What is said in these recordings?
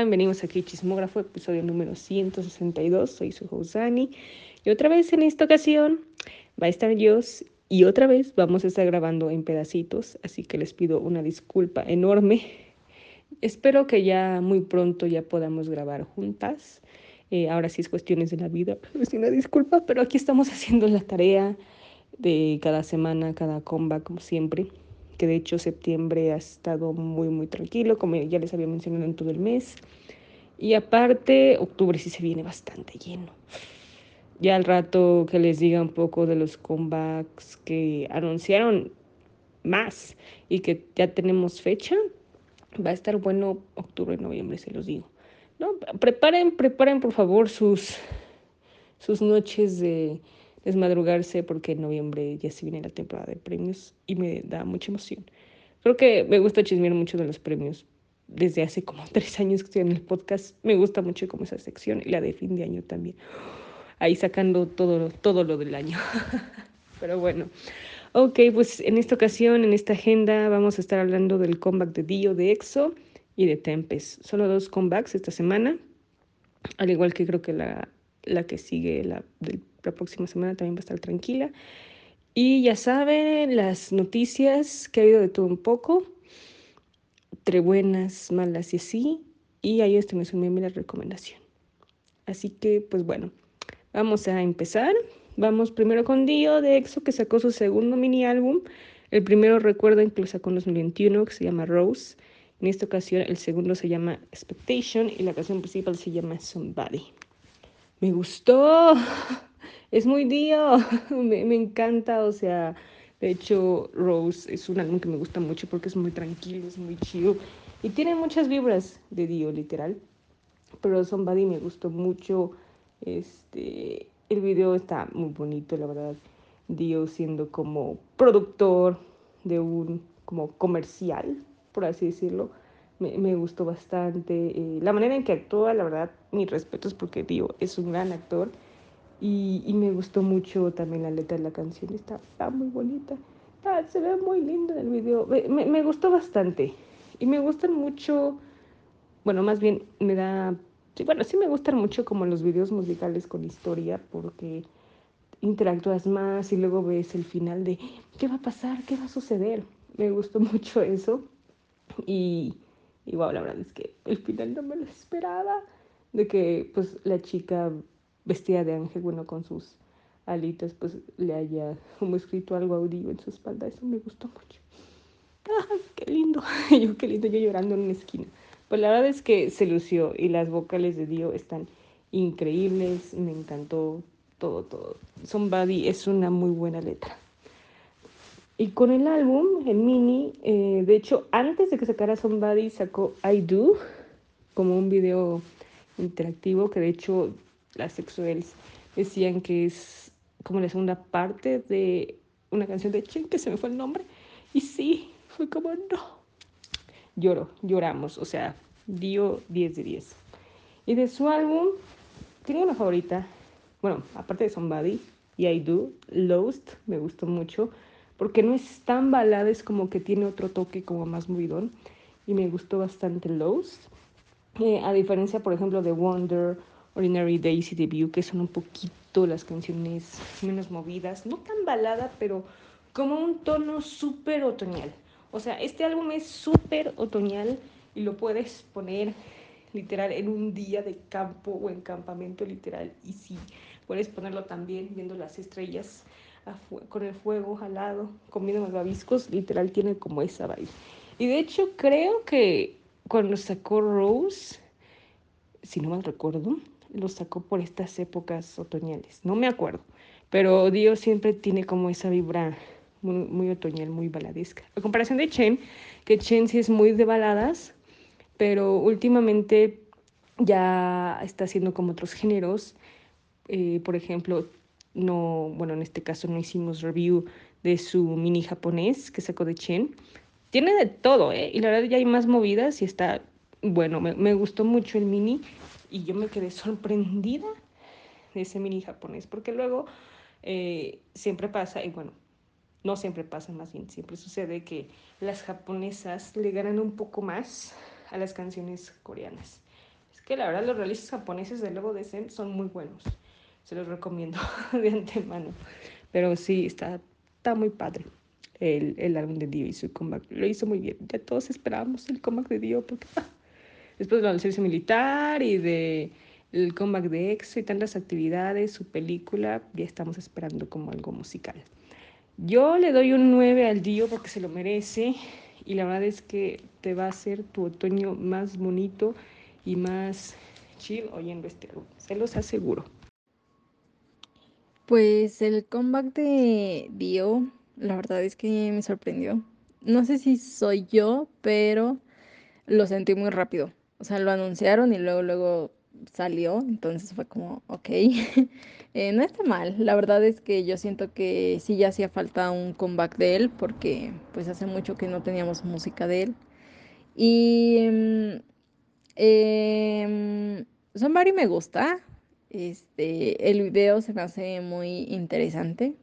hola, venimos aquí Chismógrafo, episodio número 162, soy su y otra vez en esta ocasión va a estar Dios y otra vez vamos a estar grabando en pedacitos, así que les pido una disculpa enorme. Espero que ya muy pronto ya podamos grabar juntas. Eh, ahora sí es cuestiones de la vida, es una disculpa, pero aquí estamos haciendo la tarea de cada semana, cada comba, como siempre que de hecho septiembre ha estado muy, muy tranquilo, como ya les había mencionado en todo el mes. Y aparte, octubre sí se viene bastante lleno. Ya al rato que les diga un poco de los comebacks que anunciaron más y que ya tenemos fecha, va a estar bueno octubre, noviembre, se los digo. No, preparen, preparen por favor sus, sus noches de desmadrugarse porque en noviembre ya se viene la temporada de premios y me da mucha emoción. Creo que me gusta chismear mucho de los premios. Desde hace como tres años que estoy en el podcast, me gusta mucho como esa sección y la de fin de año también. Ahí sacando todo, todo lo del año. Pero bueno, ok, pues en esta ocasión, en esta agenda, vamos a estar hablando del comeback de Dio, de EXO y de Tempest. Solo dos comebacks esta semana, al igual que creo que la, la que sigue, la del la próxima semana también va a estar tranquila. Y ya saben, las noticias que ha habido de todo un poco, entre buenas, malas y así. Y ahí está mi la recomendación. Así que, pues bueno, vamos a empezar. Vamos primero con Dio de EXO, que sacó su segundo mini álbum. El primero recuerden que lo sacó en 2021, que se llama Rose. En esta ocasión el segundo se llama Expectation y la canción principal se llama Somebody. Me gustó. es muy Dio, me, me, encanta, o sea, de hecho Rose es un álbum que me gusta mucho porque es muy tranquilo, es muy chido y tiene muchas vibras de Dio, literal. Pero Somebody me gustó mucho, este, el video está muy bonito, la verdad. Dio siendo como productor de un como comercial, por así decirlo. Me, me gustó bastante. Eh, la manera en que actúa, la verdad, mis respetos porque Dio es un gran actor y, me gustó mucho también la letra de la canción, está, está muy bonita, se ve muy lindo en el video, me, me, gustó bastante. Y me gustan mucho, bueno, más bien me da, sí, bueno, sí me gustan mucho como los videos musicales con historia, porque interactúas más y luego ves el final de qué va a pasar, qué va a suceder. Me gustó mucho eso. Y, y wow, la verdad es que el final no me lo esperaba. De que pues la chica vestida de ángel, bueno, con sus alitas, pues le haya como escrito algo audio en su espalda. Eso me gustó mucho. ¡Ay, qué lindo! yo, qué lindo, yo llorando en una esquina. Pues la verdad es que se lució y las vocales de Dio están increíbles. Me encantó todo, todo. Somebody es una muy buena letra. Y con el álbum, el mini, eh, de hecho, antes de que sacara Somebody, sacó I Do, como un video interactivo que de hecho las sexuales decían que es como la segunda parte de una canción de Chen, que se me fue el nombre. Y sí, fue como no. Lloro, lloramos, o sea, dio 10 de 10. Y de su álbum, tengo una favorita, bueno, aparte de Somebody y I Do, Lost, me gustó mucho, porque no es tan balada, es como que tiene otro toque como más movidón, y me gustó bastante Lost. Eh, a diferencia, por ejemplo, de Wonder Ordinary Days y Debut, que son un poquito las canciones menos movidas, no tan balada, pero como un tono súper otoñal. O sea, este álbum es súper otoñal y lo puedes poner literal en un día de campo o en campamento literal. Y sí, puedes ponerlo también viendo las estrellas con el fuego al lado, comiendo babiscos, literal tiene como esa vibe. Y de hecho creo que cuando sacó Rose, si no mal recuerdo, lo sacó por estas épocas otoñales. No me acuerdo, pero Dios siempre tiene como esa vibra muy, otoñal, muy baladesca. A comparación de Chen, que Chen sí es muy de baladas, pero últimamente ya está haciendo como otros géneros. Eh, por ejemplo, no, bueno, en este caso no hicimos review de su mini japonés que sacó de Chen. Tiene de todo, ¿eh? Y la verdad ya hay más movidas y está, bueno, me, me gustó mucho el mini y yo me quedé sorprendida de ese mini japonés, porque luego eh, siempre pasa, y bueno, no siempre pasa, más bien siempre sucede que las japonesas le ganan un poco más a las canciones coreanas. que la verdad los realistas japoneses de luego de Zen son muy buenos. Se los recomiendo de antemano. Pero sí, está, está muy padre el, el álbum de Dio y su comeback. Lo hizo muy bien. Ya todos esperábamos el comeback de Dio porque después del servicio militar y de el comeback de EXO y tantas actividades, su película, ya estamos esperando como algo musical. Yo le doy un 9 al Dio porque se lo merece y la verdad es que te va a hacer tu otoño más bonito y más chill oyendo este álbum, se los aseguro. Pues el comeback de Dio, la verdad es que me sorprendió. No sé si soy yo, pero lo sentí muy rápido. O sea, lo anunciaron y luego, luego salió, entonces fue como, ok, eh, no está mal. La verdad es que yo siento que sí ya hacía falta un comeback de él, porque pues hace mucho que no teníamos música de él. Y eh, Somebody me gusta, este, el video se me hace muy interesante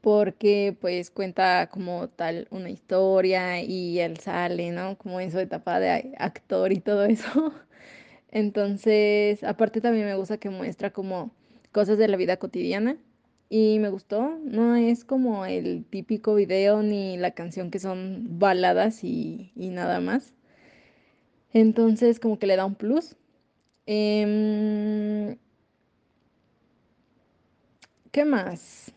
porque pues cuenta como tal una historia y él sale, ¿no? Como en su etapa de actor y todo eso. Entonces, aparte también me gusta que muestra como cosas de la vida cotidiana y me gustó. No es como el típico video ni la canción que son baladas y, y nada más. Entonces, como que le da un plus. Em, ¿qué más?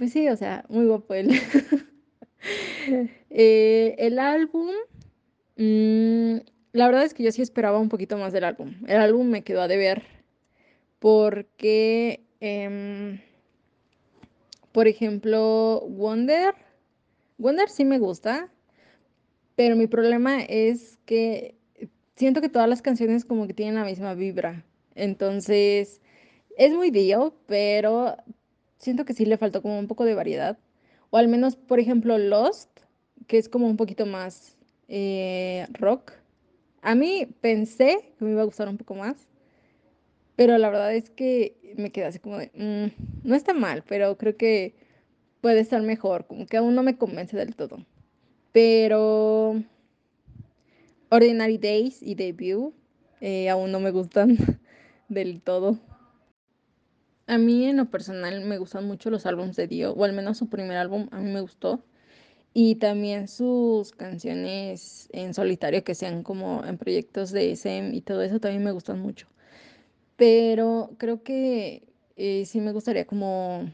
Pues sí, o sea, muy guapo él. Eh, el álbum, mm, la verdad es que yo sí esperaba un poquito más del álbum. El álbum me quedó a deber porque, em, por ejemplo, Wonder, Wonder sí me gusta, pero mi problema es que siento que todas las canciones como que tienen la misma vibra. Entonces, es muy Dio, pero siento que sí le faltó como un poco de variedad. O al menos, por ejemplo, Lost, que es como un poquito más eh, rock. A mí pensé que me iba a gustar un poco más, pero la verdad es que me quedé así como de, mm, no está mal, pero creo que puede estar mejor, como que aún no me convence del todo. Pero Ordinary Days y Debut eh, aún no me gustan del todo. A mí en lo personal me gustan mucho los álbumes de Dio, o al menos su primer álbum a mí me gustó. Y también sus canciones en solitario que sean como en proyectos de SM y todo eso también me gustan mucho. Pero creo que eh, sí me gustaría como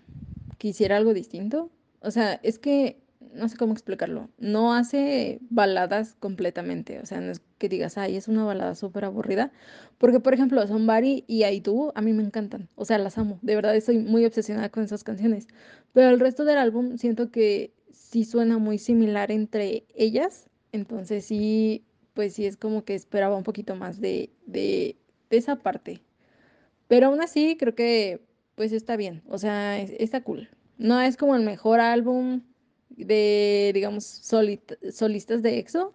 que hiciera algo distinto. O sea, es que no sé cómo explicarlo, no hace baladas completamente, o sea, no es que digas, ay, es una balada súper aburrida, porque por ejemplo, Somebody y Do a mí me encantan, o sea, las amo, de verdad estoy muy obsesionada con esas canciones, pero el resto del álbum siento que sí suena muy similar entre ellas, entonces sí, pues sí es como que esperaba un poquito más de, de, esa parte, pero aún así creo que pues está bien, o sea, está cool. No es como el mejor álbum, de, digamos, solistas de EXO,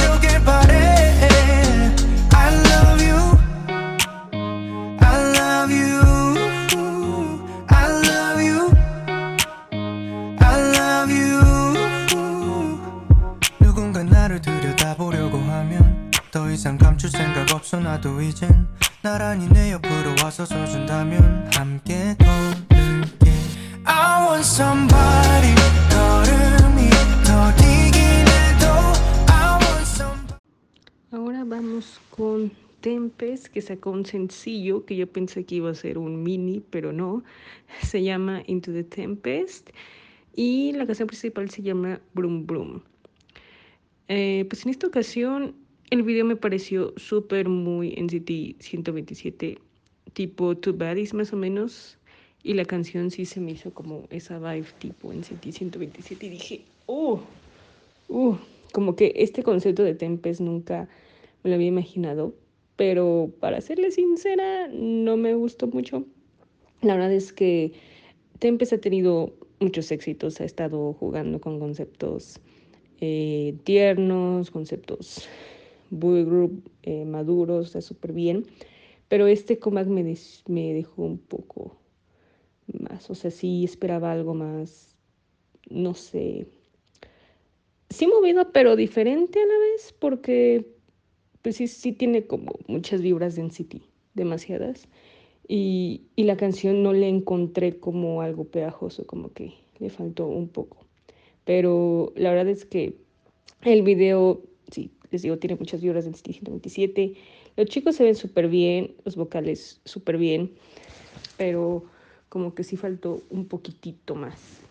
Ahora vamos con Tempest, que sacó un sencillo que yo pensé que iba a ser un mini, pero no. Se llama Into the Tempest y la canción principal se llama Broom Broom. Eh, pues en esta ocasión el video me pareció súper muy NCT 127, tipo Two Baddies más o menos. Y la canción sí se me hizo como esa vibe tipo NCT 127. Y dije, oh, uh, como que este concepto de Tempest nunca me lo había imaginado. pero para serle sincera, no me gustó mucho. La verdad es que Tempest ha tenido muchos éxitos, ha estado jugando con conceptos eh, tiernos, conceptos boy group eh, maduros, está súper bien, pero este comeback me, me dejó un poco más, o sea, sí esperaba algo más, no sé, sí movido, pero diferente a la vez, porque pues sí, sí tiene como muchas vibras de NCT, demasiadas. Y, y, la canción no le encontré como algo pegajoso, como que le faltó un poco. Pero la verdad es que el video, sí, les digo, tiene muchas vibras de NCT 127. Los chicos se ven súper bien, los vocales súper bien, pero como que sí faltó un poquitito más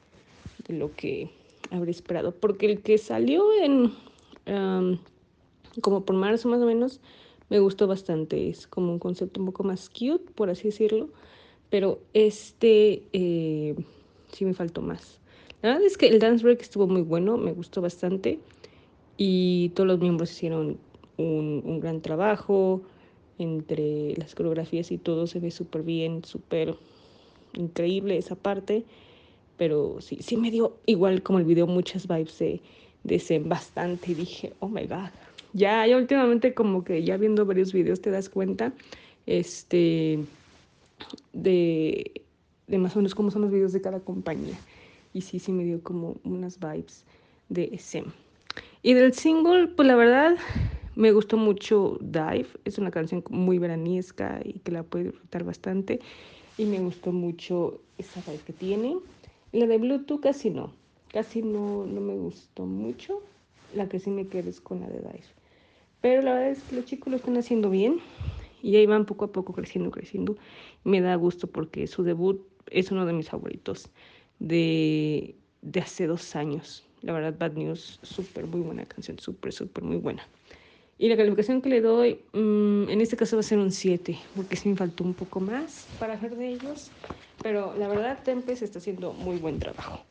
de lo que habría esperado. Porque el que salió en como por marzo más o menos, me gustó bastante. Es como un concepto un poco más cute, por así decirlo. Pero este eh, sí me faltó más. La verdad es que el dance break estuvo muy bueno, me gustó bastante. Y todos los miembros hicieron un, un gran trabajo. Entre las coreografías y todo se ve súper bien, súper increíble esa parte. Pero sí, sí me dio igual como el video muchas vibes de, de Zen bastante. Y dije, oh my god, ya, ya últimamente como que ya viendo varios videos te das cuenta este, de, de más o menos cómo son los videos de cada compañía. Y sí, sí me dio como unas vibes de SEM. Y del single, pues la verdad, me gustó mucho Dive. Es una canción muy veraniesca y que la puede disfrutar bastante. Y me gustó mucho esa vibe que tiene. La de Bluetooth casi no. Casi no, no me gustó mucho. La que sí me quedé es con la de Dive. Pero la verdad es que los chicos lo están haciendo bien y ahí van poco a poco creciendo, creciendo. Me da gusto porque su debut es uno de mis favoritos de, de hace dos años. La verdad, Bad News, súper, muy buena canción, súper, súper, muy buena. Y la calificación que le doy, mmm, en este caso va a ser un 7, porque sí me faltó un poco más para hacer de ellos. Pero la verdad, Tempest está haciendo muy buen trabajo.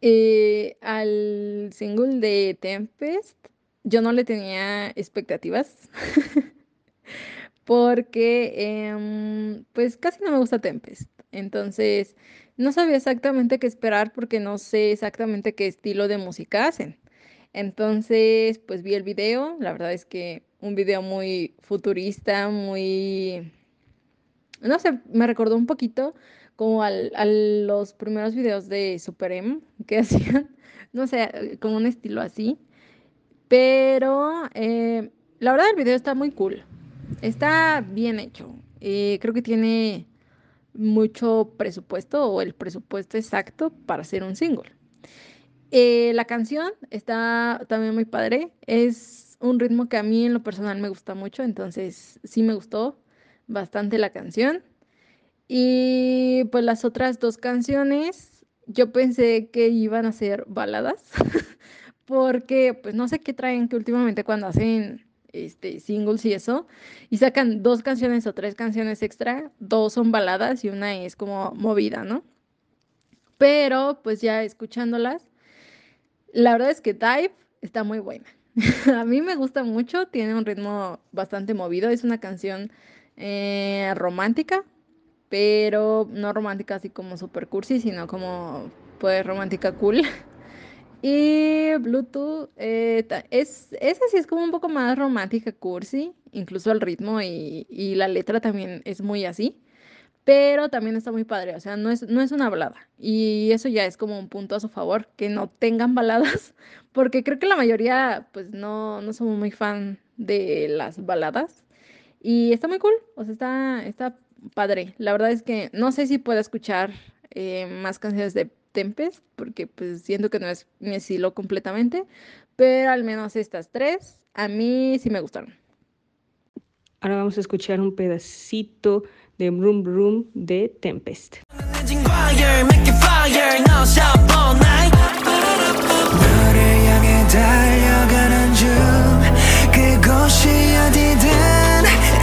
Eh, al single de Tempest yo no le tenía expectativas porque em, pues casi no me gusta Tempest. Entonces no sabía exactamente qué esperar porque no sé exactamente qué estilo de música hacen. Entonces pues vi el video, la verdad es que un video muy futurista, muy... No sé, me recordó un poquito como al, a los primeros videos de Super M que hacían, no sé, como un estilo así. Pero eh, la verdad el video está muy cool. Está bien hecho. Eh, creo que tiene mucho presupuesto o el presupuesto exacto para hacer un single. Eh, la canción está también muy padre. Es un ritmo que a mí en lo personal me gusta mucho, entonces sí me gustó bastante la canción. Y pues las otras dos canciones, yo pensé que iban a ser baladas, porque pues no sé qué traen que últimamente cuando hacen este, singles y eso, y sacan dos canciones o tres canciones extra, dos son baladas y una es como movida, ¿no? Pero pues ya escuchándolas, la verdad es que Dive está muy buena. A mí me gusta mucho, tiene un ritmo bastante movido, es una canción eh, romántica, pero no romántica así como super cursi, sino como pues romántica cool. Y Bluetooth, eh, es, esa sí es como un poco más romántica, cursi, incluso el ritmo y, la letra también es muy así, pero también está muy padre, o sea, no es, no es una balada. Y eso ya es como un punto a su favor, que no tengan baladas, porque creo que la mayoría pues no, no somos muy fan de las baladas. Y está muy cool, o sea, está, está padre. La verdad es que no sé si puedo escuchar eh, más canciones de Tempest, porque pues siento que no es mi estilo completamente, pero al menos estas tres a mí sí me gustaron. Ahora vamos a escuchar un pedacito de Room Room de Tempest.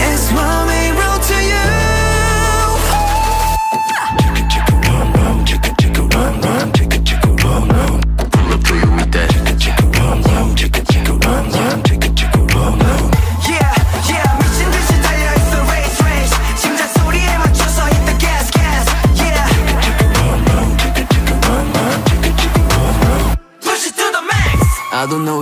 It's one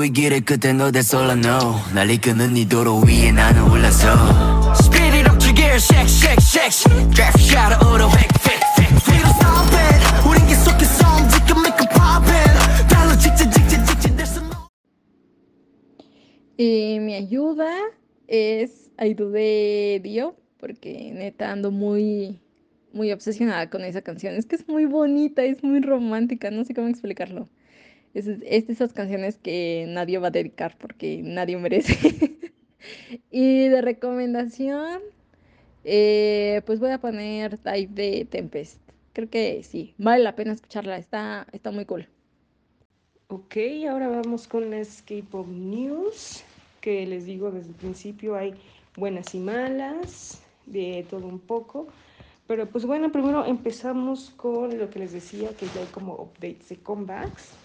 너의 길에 끝에 너 that's all I know 난리 끄는 네 도로 위에 나는 올라서 Speed it up to gear shake shake shake Draft shot auto 획 획, 획. We don't stop it 우린 계속해서 움직여 make it poppin' 달러 직진 직진 직진 there's no Y mi ayuda es Aidu de Dio, porque neta ando muy, muy obsesionada con esa canción. Es que es muy bonita, es muy romántica, no sé cómo explicarlo. Es, de esas canciones que nadie va a dedicar porque nadie merece. y de recomendación, eh, pues voy a poner Type de Tempest. Creo que sí, vale la pena escucharla, está, está muy cool. Ok, ahora vamos con las K-Pop News, que les digo desde el principio hay buenas y malas, de todo un poco. Pero pues bueno, primero empezamos con lo que les decía, que ya hay como updates de comebacks.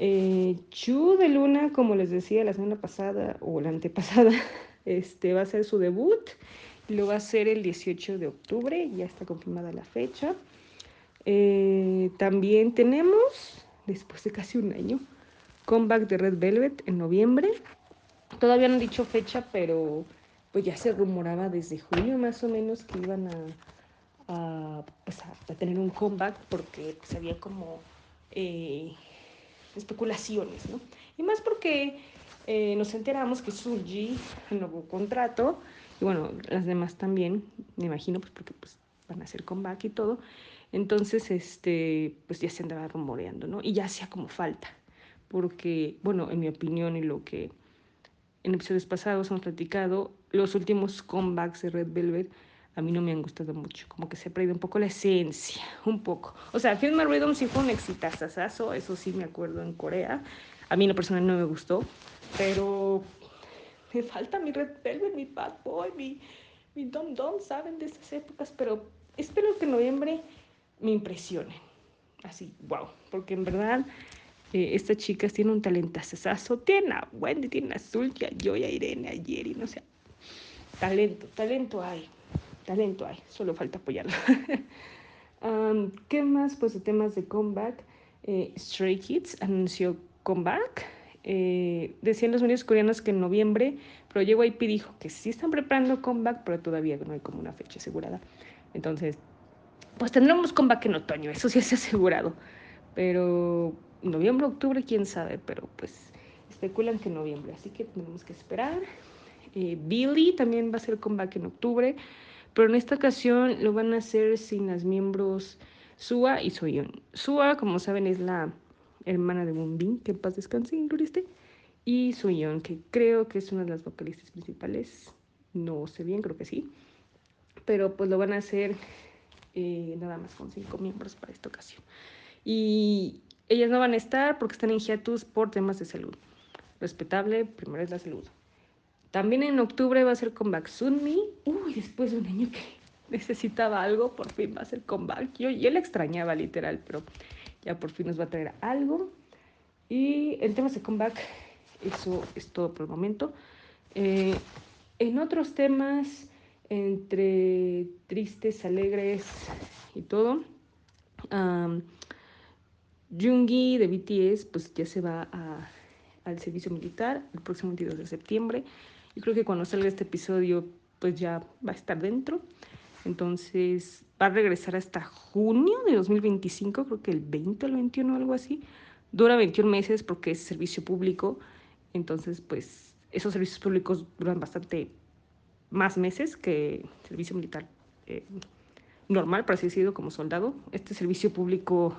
Eh, Chu de Luna, como les decía la semana pasada o la antepasada, este, va a ser su debut. Lo va a hacer el 18 de octubre, ya está confirmada la fecha. Eh, también tenemos, después de casi un año, comeback de Red Velvet en noviembre. Todavía no han dicho fecha, pero pues ya se rumoraba desde junio más o menos que iban pues, a tener un comeback porque pues, había como eh, especulaciones, ¿no? Y más porque eh, nos enteramos que Suji renovó contrato y bueno, las demás también, me imagino, pues porque pues, van a hacer comeback y todo. Entonces, este, pues ya se andaba rumoreando, ¿no? Y ya hacía como falta, porque, bueno, en mi opinión y lo que en episodios pasados hemos platicado, los últimos comebacks de Red Velvet a mí no me han gustado mucho, como que se ha perdido un poco la esencia, un poco. O sea, Film Rhythm sí fue un exitazazazo, eso sí me acuerdo en Corea. A mí en lo personal no me gustó, pero me falta mi Red Velvet, mi Bad Boy, mi, mi Dom Dom, ¿saben? De esas épocas, pero espero que en noviembre me impresionen. Así, wow, porque en verdad eh, estas chicas tienen un talentazazo. Tienen a Wendy, tienen a Zulka, yo y a Irene, a Jerry, no sé. Talento, talento hay, talento hay, solo falta apoyarlo. ¿Qué más? Pues de temas de comeback. Eh, Stray Kids anunció comeback. Eh, decían los medios coreanos que en noviembre, pero JYP dijo que sí están preparando comeback, pero todavía no hay como una fecha asegurada. Entonces, pues tendremos comeback en otoño, eso sí es asegurado. Pero noviembre, octubre, quién sabe, pero pues especulan que en noviembre, así que tenemos que esperar. Eh, Billy también va a hacer comeback en octubre, pero en esta ocasión lo van a hacer sin las miembros Sua y Soyeon. Sua, como saben, es la hermana de Moonbin, que en paz descanse, incluiste, y Soyeon, que creo que es una de las vocalistas principales, no sé bien, creo que sí, pero pues lo van a hacer eh, nada más con cinco miembros para esta ocasión. Y ellas no van a estar porque están en hiatus por temas de salud. Respetable, primero es la salud. También en octubre va a ser comeback Sunmi. Uy, después de un año que necesitaba algo, por fin va a ser comeback. Yo, yo la extrañaba literal, pero ya por fin nos va a traer algo. Y en temas de comeback, eso es todo por el momento. Eh, en otros temas, entre tristes, alegres y todo, Jungi de BTS pues ya se va al servicio militar el próximo 22 de septiembre. Yo creo que cuando salga este episodio pues ya va a estar dentro. Entonces va a regresar hasta junio de 2025, creo que el 20 o el 21 algo así. Dura 21 meses porque es servicio público. Entonces pues esos servicios públicos duran bastante más meses que servicio militar eh, normal, por así decirlo, como soldado. Este servicio público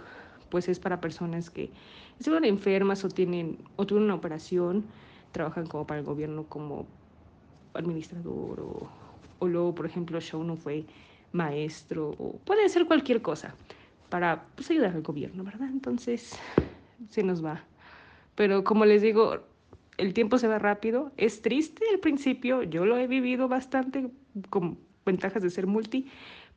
pues es para personas que estuvieron enfermas o tienen o tuvieron una operación, trabajan como para el gobierno como administrador o, luego, por ejemplo, Show fue maestro o puede ser cualquier cosa para pues, ayudar al gobierno, ¿verdad? Entonces se nos va. Pero como les digo, el tiempo se va rápido. Es triste al principio, yo lo he vivido bastante con ventajas de ser multi,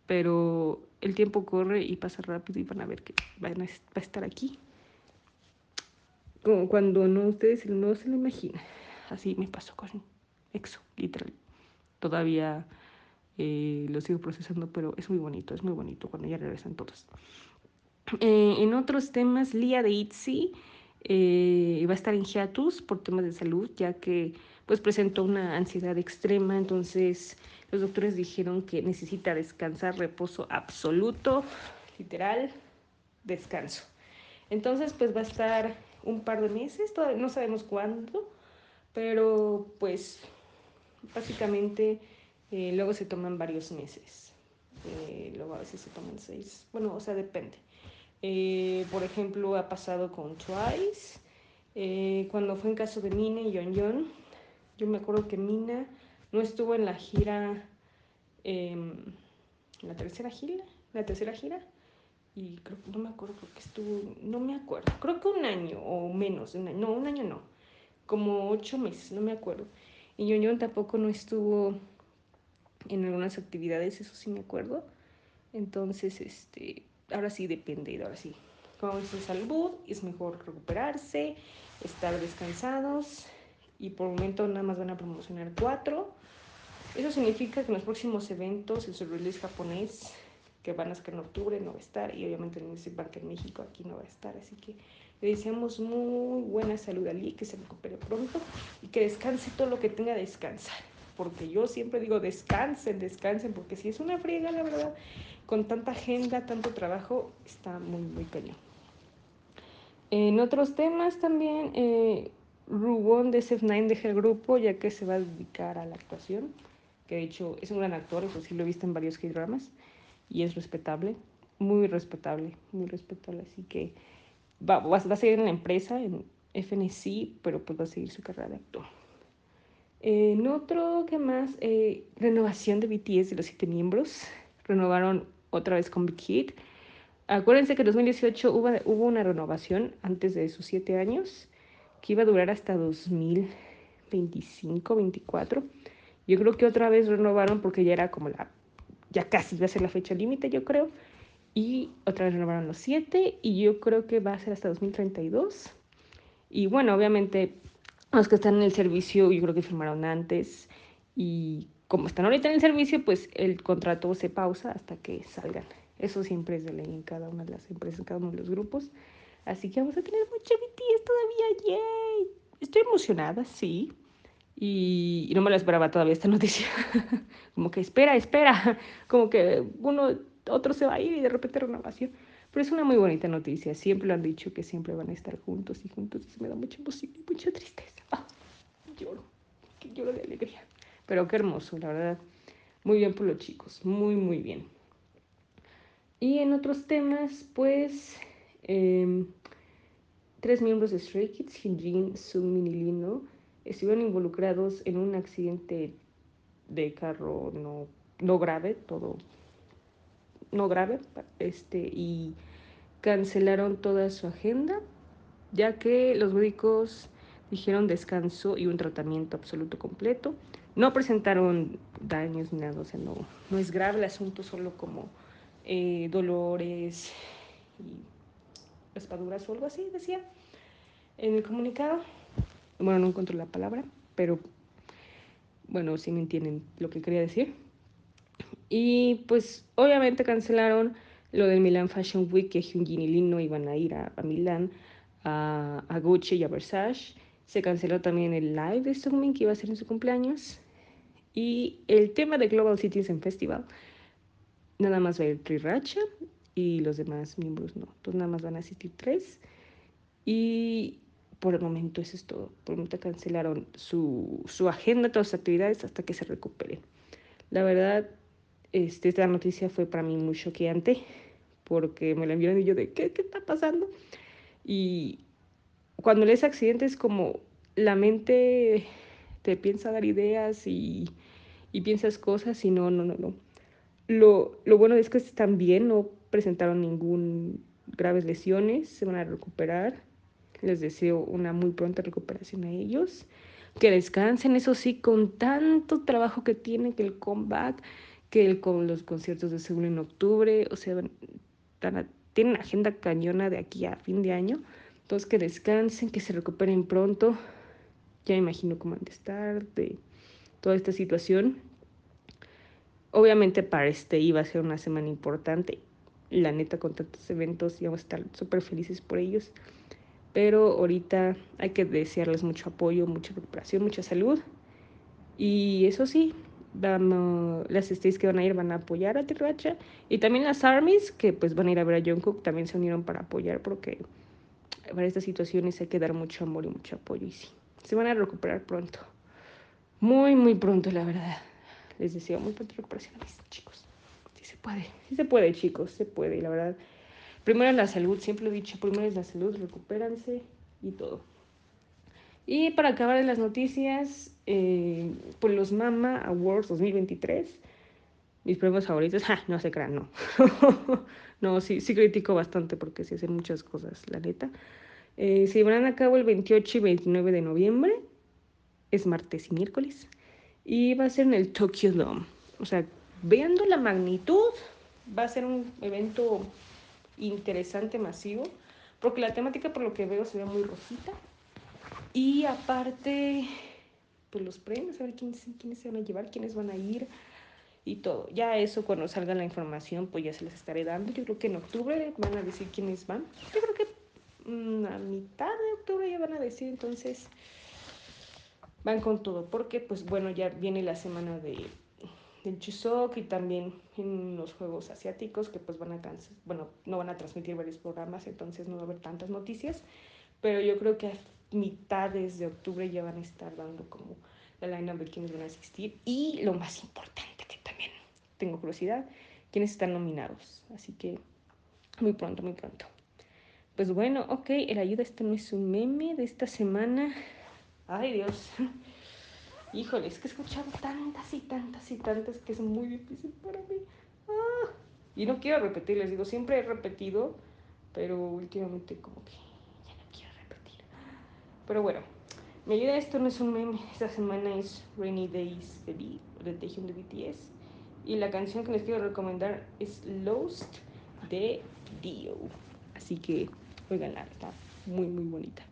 pero el tiempo corre y pasa rápido y van a ver que van a, va a estar aquí. Como cuando no ustedes no se lo imaginan. Así me pasó con EXO, literal. Todavía eh, lo sigo procesando, pero es muy bonito, es muy bonito cuando ya regresan todos. Eh, en otros temas, Lía de ITZY eh, va a estar en hiatus por temas de salud, ya que pues presentó una ansiedad extrema, entonces los doctores dijeron que necesita descansar, reposo absoluto, literal, descanso. Entonces pues va a estar un par de meses, todavía no sabemos cuándo, pero pues básicamente eh, luego se toman varios meses. Eh, luego a veces se toman seis. Bueno, o sea, depende. Eh, por ejemplo, ha pasado con Twice. Cuando fue en caso de Mina y Yon Yon, yo me acuerdo que Mina no estuvo en la gira, eh, la tercera gira, la tercera gira, y creo no me acuerdo, creo que estuvo, no me acuerdo, creo que un año o menos, un año, no, un año no, como ocho meses, no me acuerdo. Y Yon tampoco no estuvo en algunas actividades, eso sí me acuerdo. Entonces, este, ahora sí depende, ahora sí. Como es salud, es mejor recuperarse, estar descansados y por el momento nada más van a promocionar cuatro. Eso significa que en los próximos eventos, en su release japonés, que van a sacar en octubre, no va a estar, y obviamente en ese parque en México aquí no va a estar, así que le deseamos muy buena salud a Lee, que se recupere pronto y que descanse todo lo que tenga de descansar, porque yo siempre digo descansen, descansen, porque si es una friega, la verdad, con tanta agenda, tanto trabajo, está muy, muy cañón. En otros temas también, eh, Rubón de SF9 deja el grupo ya que se va a dedicar a la actuación, que de hecho es un gran actor, eso sí lo he visto en varios K-dramas y es respetable, muy respetable, muy respetable, así que va, va, va, a seguir en la empresa, en FNC, pero pues va a seguir su carrera de actor. En otro, ¿qué más? Eh, renovación de BTS de los siete miembros, renovaron otra vez con Big Hit. Acuérdense que en 2018 hubo, hubo una renovación antes de sus siete años que iba a durar hasta 2025, 24. Yo creo que otra vez renovaron porque ya era como la, ya casi iba a ser la fecha límite, yo creo. Y otra vez renovaron los siete y yo creo que va a ser hasta 2032. Y bueno, obviamente los que están en el servicio yo creo que firmaron antes y como están ahorita en el servicio, pues el contrato se pausa hasta que salgan. Eso siempre es de ley en cada una de las empresas, en cada uno de los grupos. Así que vamos a tener mucho BTS todavía, yay. Estoy emocionada, sí. Y, y no me lo esperaba todavía esta noticia. Como que espera, espera. Como que uno, otro se va a ir y de repente renovación. Pero es una muy bonita noticia. Siempre lo han dicho que siempre van a estar juntos y juntos. me da mucha emoción y mucha tristeza. Ah, lloro. Que lloro de alegría. Pero qué hermoso, la verdad. Muy bien por los chicos. Muy, muy bien. Y en otros temas, pues, eh, tres miembros de Stray Kids, Hyunjin, Sungmin y Lino, estuvieron involucrados en un accidente de carro no, no grave, todo no grave, este, y cancelaron toda su agenda, ya que los médicos dijeron descanso y un tratamiento absoluto completo. No presentaron daños ni nada, o sea, no, no es grave el asunto, solo como eh, dolores y o algo así, decía en el comunicado. Bueno, no encuentro la palabra, pero bueno, sí me entienden lo que quería decir. Y pues obviamente cancelaron lo del Milan Fashion Week, que Hyunjin y Lin no iban a ir a, a Milán, a, a Gucci y a Versace. Se canceló también el live de Sungmin que iba a ser en su cumpleaños. Y el tema de Global Citizen Festival, nada más va a ir Triracha y los demás miembros no. Entonces nada más van a asistir tres. Y por el momento eso es todo. Por el momento cancelaron su, su agenda, todas sus actividades hasta que se recuperen. La verdad, este, esta noticia fue para mí muy choqueante porque me la enviaron y yo de ¿qué, qué está pasando? Y cuando lees accidentes como la mente te piensa dar ideas y, y piensas cosas y no, no, no, no. Lo, lo bueno es que bien, no presentaron ningún graves lesiones, se van a recuperar. Les deseo una muy pronta recuperación a ellos. Que descansen, eso sí, con tanto trabajo que tienen, que el comeback, que el, con los conciertos de Seúl en octubre, o sea, van, tienen agenda cañona de aquí a fin de año. Entonces, que descansen, que se recuperen pronto. Ya me imagino cómo han de estar de toda esta situación. Obviamente para este iba a ser una semana importante. La neta, con tantos eventos íbamos a estar súper felices por ellos. Pero ahorita hay que desearles mucho apoyo, mucha recuperación, mucha salud. Y eso sí, vamos, las states que van a ir van a apoyar a Tirracha. Y también las armies que pues van a ir a ver a Jungkook también se unieron para apoyar porque para estas situaciones hay que dar mucho amor y mucho apoyo. Y sí, se van a recuperar pronto. Muy, muy pronto, la verdad. Les deseo muy pronto recuperación a mis chicos. Sí se puede, sí se puede, chicos, se puede, la verdad. Primero es la salud, siempre lo he dicho, primero es la salud, recupéranse y todo. Y para acabar en las noticias, eh, pues los Mama Awards 2023, mis premios favoritos, ah, no se crean, no. no, sí, sí critico bastante porque se hacen muchas cosas, la neta. Eh, se llevarán a cabo el 28 y 29 de noviembre, es martes y miércoles, y va a ser en el Tokyo Dome. O sea, viendo la magnitud, va a ser un evento interesante, masivo, porque la temática por lo que veo se ve muy rosita. Y aparte, pues los premios, a ver quiénes, quiénes se van a llevar, quiénes van a ir y todo. Ya eso cuando salga la información, pues ya se les estaré dando. Yo creo que en octubre van a decir quiénes van. Yo creo que mm, a mitad de octubre ya van a decir, entonces van con todo, porque pues bueno, ya viene la semana de del Chuseok y también en los juegos asiáticos que pues van a bueno, no van a transmitir varios programas, entonces no va a haber tantas noticias, pero yo creo que mitades de octubre ya van a estar dando como la line de quienes van a asistir y lo más importante que también tengo curiosidad, quienes están nominados, así que muy pronto, muy pronto. Pues bueno, ok, el ayuda, este no es un meme de esta semana. Ay Dios. Híjole, es que he escuchado tantas y tantas y tantas que es muy difícil para mí. Ah, y no quiero repetir, les digo, siempre he repetido, pero últimamente como que ya no quiero repetir. Pero bueno, me ayuda esto, no es un meme. Esta semana es Rainy Days de, B, de de BTS. Y la canción que les quiero recomendar es Lost de Dio. Así que, oiganla, está muy, muy bonita.